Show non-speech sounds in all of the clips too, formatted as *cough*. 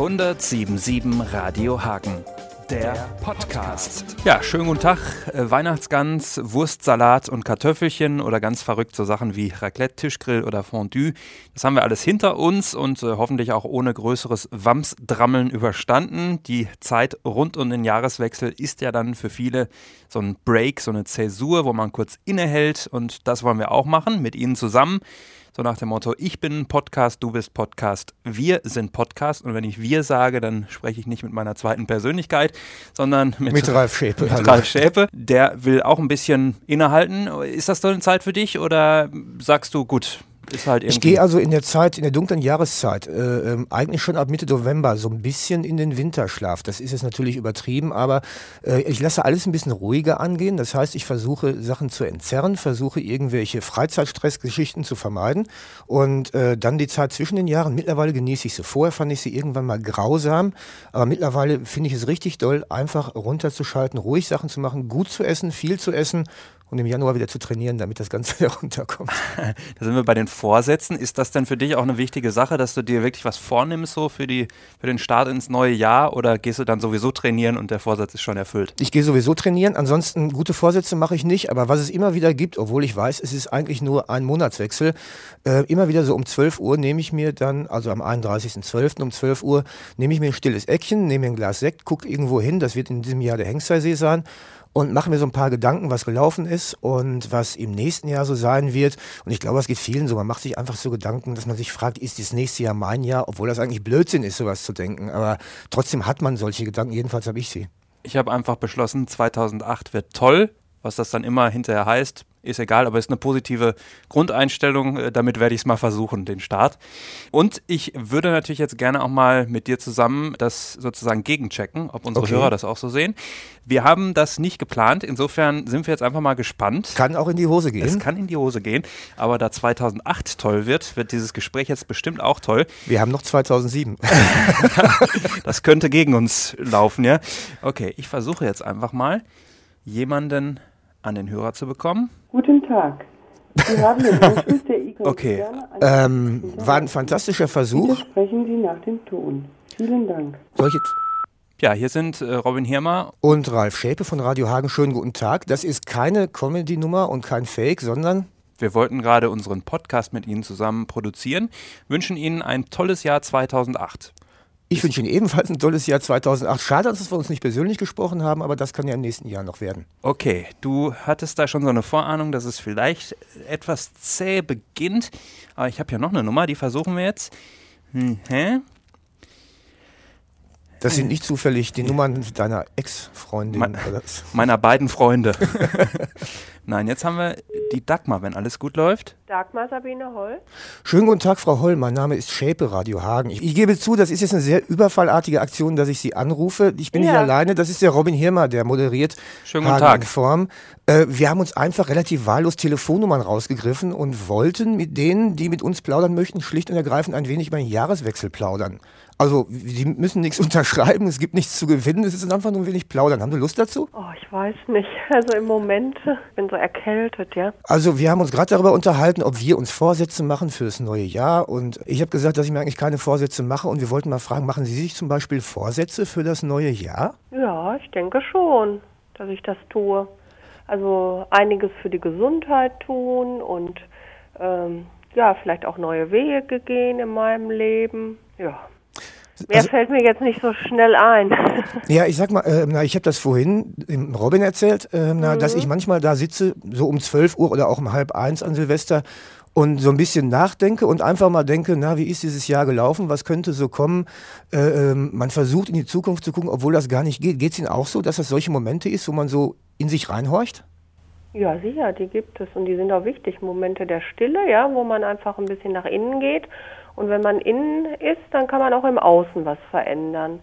107.7 Radio Hagen. Der Podcast. Ja, schönen guten Tag. Äh, Weihnachtsgans, Wurstsalat und Kartoffelchen oder ganz verrückt so Sachen wie Raclette, Tischgrill oder Fondue. Das haben wir alles hinter uns und äh, hoffentlich auch ohne größeres Wamsdrammeln überstanden. Die Zeit rund um den Jahreswechsel ist ja dann für viele so ein Break, so eine Zäsur, wo man kurz innehält und das wollen wir auch machen mit Ihnen zusammen. So nach dem Motto, ich bin Podcast, du bist Podcast, wir sind Podcast. Und wenn ich wir sage, dann spreche ich nicht mit meiner zweiten Persönlichkeit, sondern mit, mit Ralf Schäpe. Mit Ralf Schäpe. Der will auch ein bisschen innehalten. Ist das so eine Zeit für dich oder sagst du, gut, ist halt irgendwie. Ich gehe also in der Zeit, in der dunklen Jahreszeit, äh, äh, eigentlich schon ab Mitte November so ein bisschen in den Winterschlaf. Das ist jetzt natürlich übertrieben, aber äh, ich lasse alles ein bisschen ruhiger angehen. Das heißt, ich versuche Sachen zu entzerren, versuche irgendwelche Freizeitstressgeschichten zu vermeiden und äh, dann die Zeit zwischen den Jahren. Mittlerweile genieße ich sie. Vorher fand ich sie irgendwann mal grausam, aber mittlerweile finde ich es richtig doll, einfach runterzuschalten, ruhig Sachen zu machen, gut zu essen, viel zu essen und im Januar wieder zu trainieren, damit das Ganze *laughs* wieder runterkommt. *laughs* da sind wir bei den Vorsätzen. Ist das denn für dich auch eine wichtige Sache, dass du dir wirklich was vornimmst so für, die, für den Start ins neue Jahr oder gehst du dann sowieso trainieren und der Vorsatz ist schon erfüllt? Ich gehe sowieso trainieren. Ansonsten gute Vorsätze mache ich nicht. Aber was es immer wieder gibt, obwohl ich weiß, es ist eigentlich nur ein Monatswechsel, äh, immer wieder so um 12 Uhr nehme ich mir dann, also am 31.12. um 12 Uhr, nehme ich mir ein stilles Eckchen, nehme mir ein Glas Sekt, gucke irgendwo hin. Das wird in diesem Jahr der Hengstersee sein und mache mir so ein paar Gedanken, was gelaufen ist und was im nächsten Jahr so sein wird. Und ich glaube, es geht vielen so. Man macht sich einfach so Gedanken, dass man sich fragt, ist das nächste Jahr mein Jahr? Obwohl das eigentlich Blödsinn ist, sowas zu denken. Aber trotzdem hat man solche Gedanken. Jedenfalls habe ich sie. Ich habe einfach beschlossen, 2008 wird toll. Was das dann immer hinterher heißt, ist egal, aber es ist eine positive Grundeinstellung. Äh, damit werde ich es mal versuchen, den Start. Und ich würde natürlich jetzt gerne auch mal mit dir zusammen das sozusagen gegenchecken, ob unsere okay. Hörer das auch so sehen. Wir haben das nicht geplant, insofern sind wir jetzt einfach mal gespannt. Kann auch in die Hose gehen. Es kann in die Hose gehen, aber da 2008 toll wird, wird dieses Gespräch jetzt bestimmt auch toll. Wir haben noch 2007. *laughs* das könnte gegen uns laufen, ja. Okay, ich versuche jetzt einfach mal jemanden an den Hörer zu bekommen. Guten Tag. Sie haben den Anschluss der IGN Okay, ähm, war ein fantastischer Versuch. Bitte sprechen Sie nach dem Ton. Vielen Dank. Soll ich jetzt ja, hier sind äh, Robin Hirmer und Ralf Schäpe von Radio Hagen. Schönen guten Tag. Das ist keine Comedy-Nummer und kein Fake, sondern wir wollten gerade unseren Podcast mit Ihnen zusammen produzieren, wünschen Ihnen ein tolles Jahr 2008. Ich wünsche Ihnen ebenfalls ein tolles Jahr 2008. Schade, dass wir uns nicht persönlich gesprochen haben, aber das kann ja im nächsten Jahr noch werden. Okay, du hattest da schon so eine Vorahnung, dass es vielleicht etwas zäh beginnt. Aber ich habe ja noch eine Nummer, die versuchen wir jetzt. Hm, hä? Das sind nicht zufällig die Nummern deiner Ex-Freundin. Me meiner beiden Freunde. *laughs* Nein, jetzt haben wir die Dagmar, wenn alles gut läuft. Dagmar Sabine Holl. Schönen guten Tag, Frau Holl. Mein Name ist Schäpe Radio Hagen. Ich, ich, gebe zu, das ist jetzt eine sehr überfallartige Aktion, dass ich Sie anrufe. Ich bin ja. nicht alleine. Das ist der Robin Hirmer, der moderiert Schönen guten Hagen Tag. Form. Äh, wir haben uns einfach relativ wahllos Telefonnummern rausgegriffen und wollten mit denen, die mit uns plaudern möchten, schlicht und ergreifend ein wenig über den Jahreswechsel plaudern. Also, Sie müssen nichts *laughs* unterschreiben, es gibt nichts zu gewinnen, es ist einfach nur ein wenig plaudern. Haben Sie Lust dazu? Oh, ich weiß nicht. *laughs* Also im Moment bin so erkältet, ja. Also, wir haben uns gerade darüber unterhalten, ob wir uns Vorsätze machen fürs neue Jahr. Und ich habe gesagt, dass ich mir eigentlich keine Vorsätze mache. Und wir wollten mal fragen, machen Sie sich zum Beispiel Vorsätze für das neue Jahr? Ja, ich denke schon, dass ich das tue. Also einiges für die Gesundheit tun und ähm, ja, vielleicht auch neue Wege gehen in meinem Leben. Ja. Mehr also, fällt mir jetzt nicht so schnell ein. *laughs* Ja, ich sag mal, äh, na, ich habe das vorhin dem Robin erzählt, äh, na, mhm. dass ich manchmal da sitze, so um 12 Uhr oder auch um halb eins an Silvester und so ein bisschen nachdenke und einfach mal denke, na, wie ist dieses Jahr gelaufen, was könnte so kommen? Äh, ähm, man versucht in die Zukunft zu gucken, obwohl das gar nicht geht. Geht es Ihnen auch so, dass das solche Momente ist, wo man so in sich reinhorcht? Ja, sicher, die gibt es und die sind auch wichtig. Momente der Stille, ja, wo man einfach ein bisschen nach innen geht und wenn man innen ist, dann kann man auch im Außen was verändern.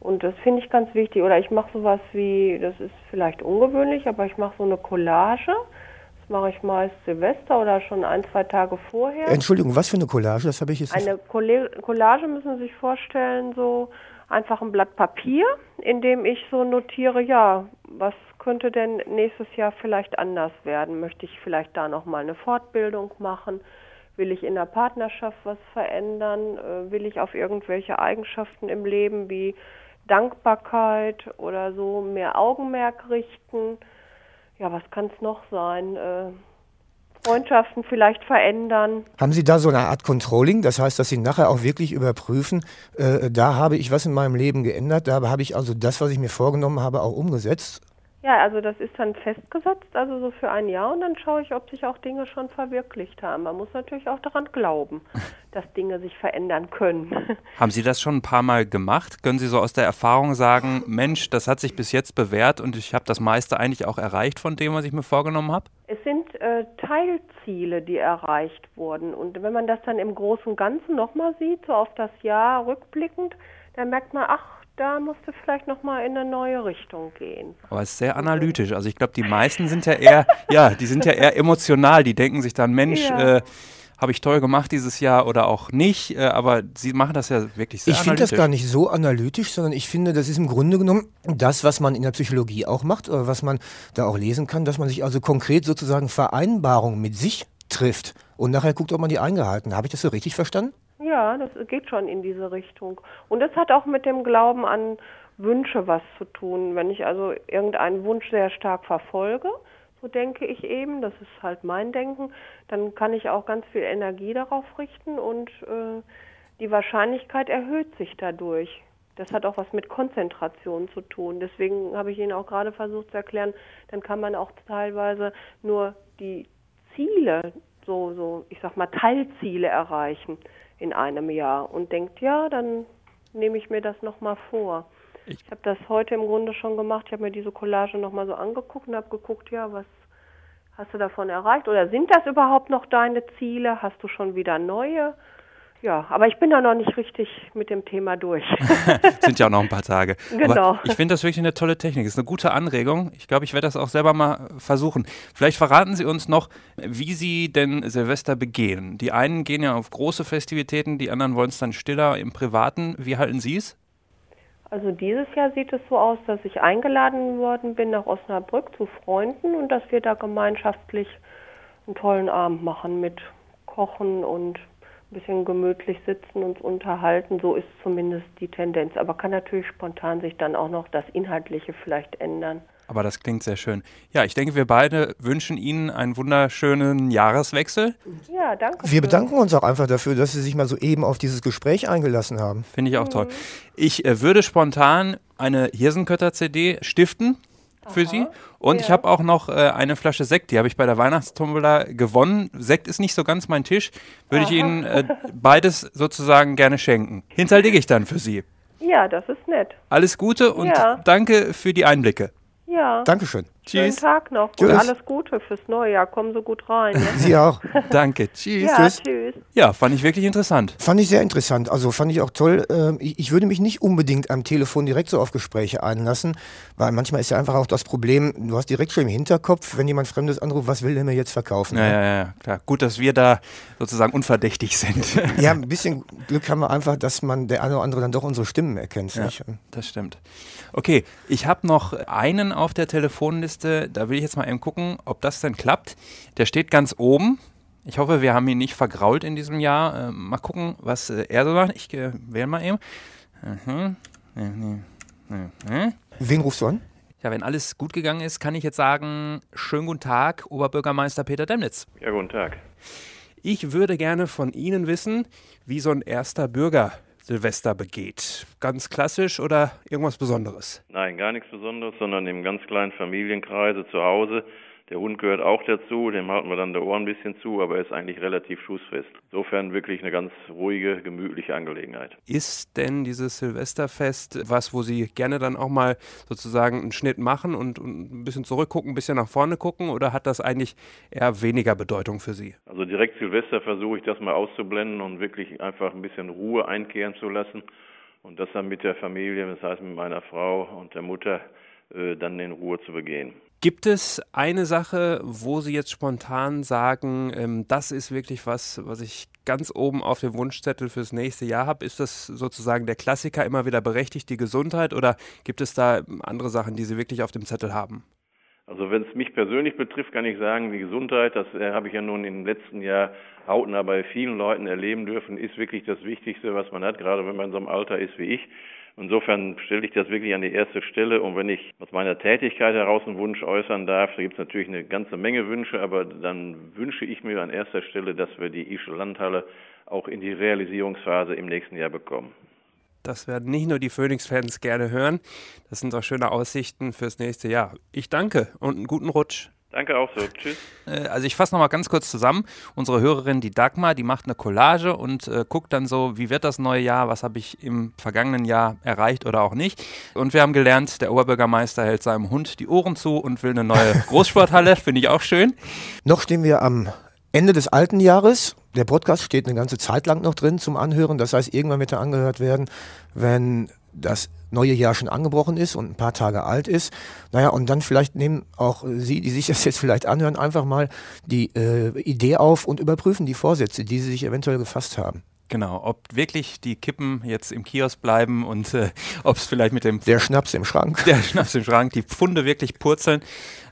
Und das finde ich ganz wichtig. Oder ich mache sowas wie, das ist vielleicht ungewöhnlich, aber ich mache so eine Collage. Das mache ich meist Silvester oder schon ein, zwei Tage vorher. Entschuldigung, was für eine Collage? Das habe ich jetzt Eine Collage müssen Sie sich vorstellen, so einfach ein Blatt Papier, in dem ich so notiere, ja, was könnte denn nächstes Jahr vielleicht anders werden? Möchte ich vielleicht da nochmal eine Fortbildung machen? Will ich in der Partnerschaft was verändern? Äh, will ich auf irgendwelche Eigenschaften im Leben wie Dankbarkeit oder so mehr Augenmerk richten? Ja, was kann es noch sein? Äh, Freundschaften vielleicht verändern. Haben Sie da so eine Art Controlling? Das heißt, dass Sie nachher auch wirklich überprüfen, äh, da habe ich was in meinem Leben geändert, da habe ich also das, was ich mir vorgenommen habe, auch umgesetzt? Ja, also das ist dann festgesetzt, also so für ein Jahr und dann schaue ich, ob sich auch Dinge schon verwirklicht haben. Man muss natürlich auch daran glauben, *laughs* dass Dinge sich verändern können. Haben Sie das schon ein paar Mal gemacht? Können Sie so aus der Erfahrung sagen, Mensch, das hat sich bis jetzt bewährt und ich habe das meiste eigentlich auch erreicht von dem, was ich mir vorgenommen habe? Es sind äh, Teilziele, die erreicht wurden und wenn man das dann im Großen und Ganzen nochmal sieht, so auf das Jahr rückblickend, dann merkt man, ach, da musst du vielleicht nochmal in eine neue Richtung gehen. Aber es ist sehr analytisch. Also ich glaube, die meisten sind ja eher, ja, die sind ja eher emotional. Die denken sich dann, Mensch, ja. äh, habe ich toll gemacht dieses Jahr oder auch nicht, äh, aber sie machen das ja wirklich sehr Ich finde das gar nicht so analytisch, sondern ich finde, das ist im Grunde genommen das, was man in der Psychologie auch macht, oder was man da auch lesen kann, dass man sich also konkret sozusagen Vereinbarungen mit sich trifft und nachher guckt, ob man die eingehalten hat. Habe ich das so richtig verstanden? Ja, das geht schon in diese Richtung. Und es hat auch mit dem Glauben an Wünsche was zu tun. Wenn ich also irgendeinen Wunsch sehr stark verfolge, so denke ich eben, das ist halt mein Denken, dann kann ich auch ganz viel Energie darauf richten und äh, die Wahrscheinlichkeit erhöht sich dadurch. Das hat auch was mit Konzentration zu tun. Deswegen habe ich Ihnen auch gerade versucht zu erklären, dann kann man auch teilweise nur die Ziele, so, so, ich sag mal, Teilziele erreichen in einem Jahr und denkt, ja, dann nehme ich mir das nochmal vor. Ich, ich habe das heute im Grunde schon gemacht. Ich habe mir diese Collage nochmal so angeguckt und habe geguckt, ja, was hast du davon erreicht? Oder sind das überhaupt noch deine Ziele? Hast du schon wieder neue? Ja, aber ich bin da noch nicht richtig mit dem Thema durch. *laughs* Sind ja auch noch ein paar Tage. *laughs* Genau. Aber ich finde das wirklich eine tolle Technik. Ist eine gute Anregung. Ich glaube, ich werde das auch selber mal versuchen. Vielleicht verraten Sie uns noch, wie Sie denn Silvester begehen. Die einen gehen ja auf große Festivitäten, die anderen wollen es dann stiller im Privaten. Wie halten Sie es? Also dieses Jahr sieht es so aus, dass ich eingeladen worden bin nach Osnabrück zu Freunden und dass wir da gemeinschaftlich einen tollen Abend machen mit Kochen und ein bisschen gemütlich sitzen, und unterhalten. So ist zumindest die Tendenz. Aber kann natürlich spontan sich dann auch noch das Inhaltliche vielleicht ändern. Aber das klingt sehr schön. Ja, ich denke, wir beide wünschen Ihnen einen wunderschönen Jahreswechsel. Ja, danke. Wir bedanken uns auch einfach dafür, dass Sie sich mal so eben auf dieses Gespräch eingelassen haben. Finde ich auch mhm. toll. Ich äh, würde spontan eine Hirsenkötter-CD stiften für Aha. Sie. Und ja. ich habe auch noch äh, eine Flasche Sekt, die habe ich bei der Weihnachtstombola gewonnen. Sekt ist nicht so ganz mein Tisch. Würde ich Ihnen äh, *laughs* beides sozusagen gerne schenken. Hinterlege ich dann für Sie. Ja, das ist nett. Alles Gute und ja. danke für die Einblicke. Ja. Dankeschön. Schönen Tag noch tschüss. und alles Gute fürs neue Jahr. Kommen so gut rein. Ja? *laughs* Sie auch. *laughs* Danke. Tschüss. Ja, tschüss. tschüss. Ja, fand ich wirklich interessant. Fand ich sehr interessant. Also fand ich auch toll. Ähm, ich würde mich nicht unbedingt am Telefon direkt so auf Gespräche einlassen, weil manchmal ist ja einfach auch das Problem, du hast direkt schon im Hinterkopf, wenn jemand Fremdes anruft, was will der mir jetzt verkaufen? Ja, ja, ja, klar. Gut, dass wir da sozusagen unverdächtig sind. *laughs* Ja, ein bisschen Glück haben wir einfach, dass man der eine oder andere dann doch unsere Stimmen erkennt. Ja, das stimmt. Okay, ich habe noch einen auf der Telefonliste, da will ich jetzt mal eben gucken, ob das denn klappt. Der steht ganz oben. Ich hoffe, wir haben ihn nicht vergrault in diesem Jahr. Äh, mal gucken, was äh, er so macht. Ich äh, wähle mal eben. Mhm. Wen rufst du an? Ja, wenn alles gut gegangen ist, kann ich jetzt sagen, schönen guten Tag, Oberbürgermeister Peter Demnitz. Ja, guten Tag. Ich würde gerne von Ihnen wissen, wie so ein erster Bürger Silvester begeht. Ganz klassisch oder irgendwas Besonderes? Nein, gar nichts Besonderes, sondern im ganz kleinen Familienkreise zu Hause der Hund gehört auch dazu, dem halten wir dann der Ohr ein bisschen zu, aber er ist eigentlich relativ schussfest. Insofern wirklich eine ganz ruhige, gemütliche Angelegenheit. Ist denn dieses Silvesterfest was, wo Sie gerne dann auch mal sozusagen einen Schnitt machen und, und ein bisschen zurückgucken, ein bisschen nach vorne gucken oder hat das eigentlich eher weniger Bedeutung für Sie? Also direkt Silvester versuche ich das mal auszublenden und wirklich einfach ein bisschen Ruhe einkehren zu lassen und das dann mit der Familie, das heißt mit meiner Frau und der Mutter, äh, dann in Ruhe zu begehen. Gibt es eine Sache, wo Sie jetzt spontan sagen, ähm, das ist wirklich was, was ich ganz oben auf dem Wunschzettel fürs nächste Jahr habe? Ist das sozusagen der Klassiker immer wieder berechtigt, die Gesundheit, oder gibt es da andere Sachen, die Sie wirklich auf dem Zettel haben? Also wenn es mich persönlich betrifft, kann ich sagen, die Gesundheit, das äh, habe ich ja nun im letzten Jahr hautnah bei vielen Leuten erleben dürfen, ist wirklich das Wichtigste, was man hat, gerade wenn man in so einem Alter ist wie ich. Insofern stelle ich das wirklich an die erste Stelle. Und wenn ich aus meiner Tätigkeit heraus einen Wunsch äußern darf, da gibt es natürlich eine ganze Menge Wünsche, aber dann wünsche ich mir an erster Stelle, dass wir die Ische Landhalle auch in die Realisierungsphase im nächsten Jahr bekommen. Das werden nicht nur die Phoenix-Fans gerne hören. Das sind auch schöne Aussichten fürs nächste Jahr. Ich danke und einen guten Rutsch. Danke auch so. Tschüss. Äh, also ich fasse nochmal ganz kurz zusammen. Unsere Hörerin, die Dagmar, die macht eine Collage und äh, guckt dann so, wie wird das neue Jahr, was habe ich im vergangenen Jahr erreicht oder auch nicht. Und wir haben gelernt, der Oberbürgermeister hält seinem Hund die Ohren zu und will eine neue *laughs* Großsporthalle, finde ich auch schön. Noch stehen wir am Ende des alten Jahres. Der Podcast steht eine ganze Zeit lang noch drin zum Anhören. Das heißt, irgendwann wird er angehört werden, wenn das neue Jahr schon angebrochen ist und ein paar Tage alt ist. Naja, und dann vielleicht nehmen auch Sie, die sich das jetzt vielleicht anhören, einfach mal die äh, Idee auf und überprüfen die Vorsätze, die Sie sich eventuell gefasst haben. Genau, ob wirklich die Kippen jetzt im Kiosk bleiben und äh, ob es vielleicht mit dem... Der Schnaps im Schrank. *laughs* Der Schnaps im Schrank, die Pfunde wirklich purzeln.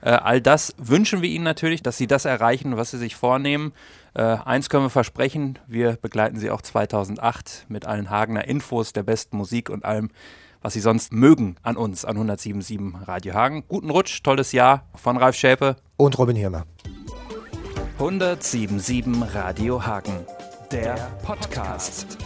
Äh, all das wünschen wir Ihnen natürlich, dass Sie das erreichen, was Sie sich vornehmen. Äh, eins können wir versprechen, wir begleiten Sie auch 2008 mit allen Hagener Infos, der besten Musik und allem, was Sie sonst mögen an uns, an 107.7 Radio Hagen. Guten Rutsch, tolles Jahr von Ralf Schäpe und Robin Hirmer. 107.7 Radio Hagen, der Podcast.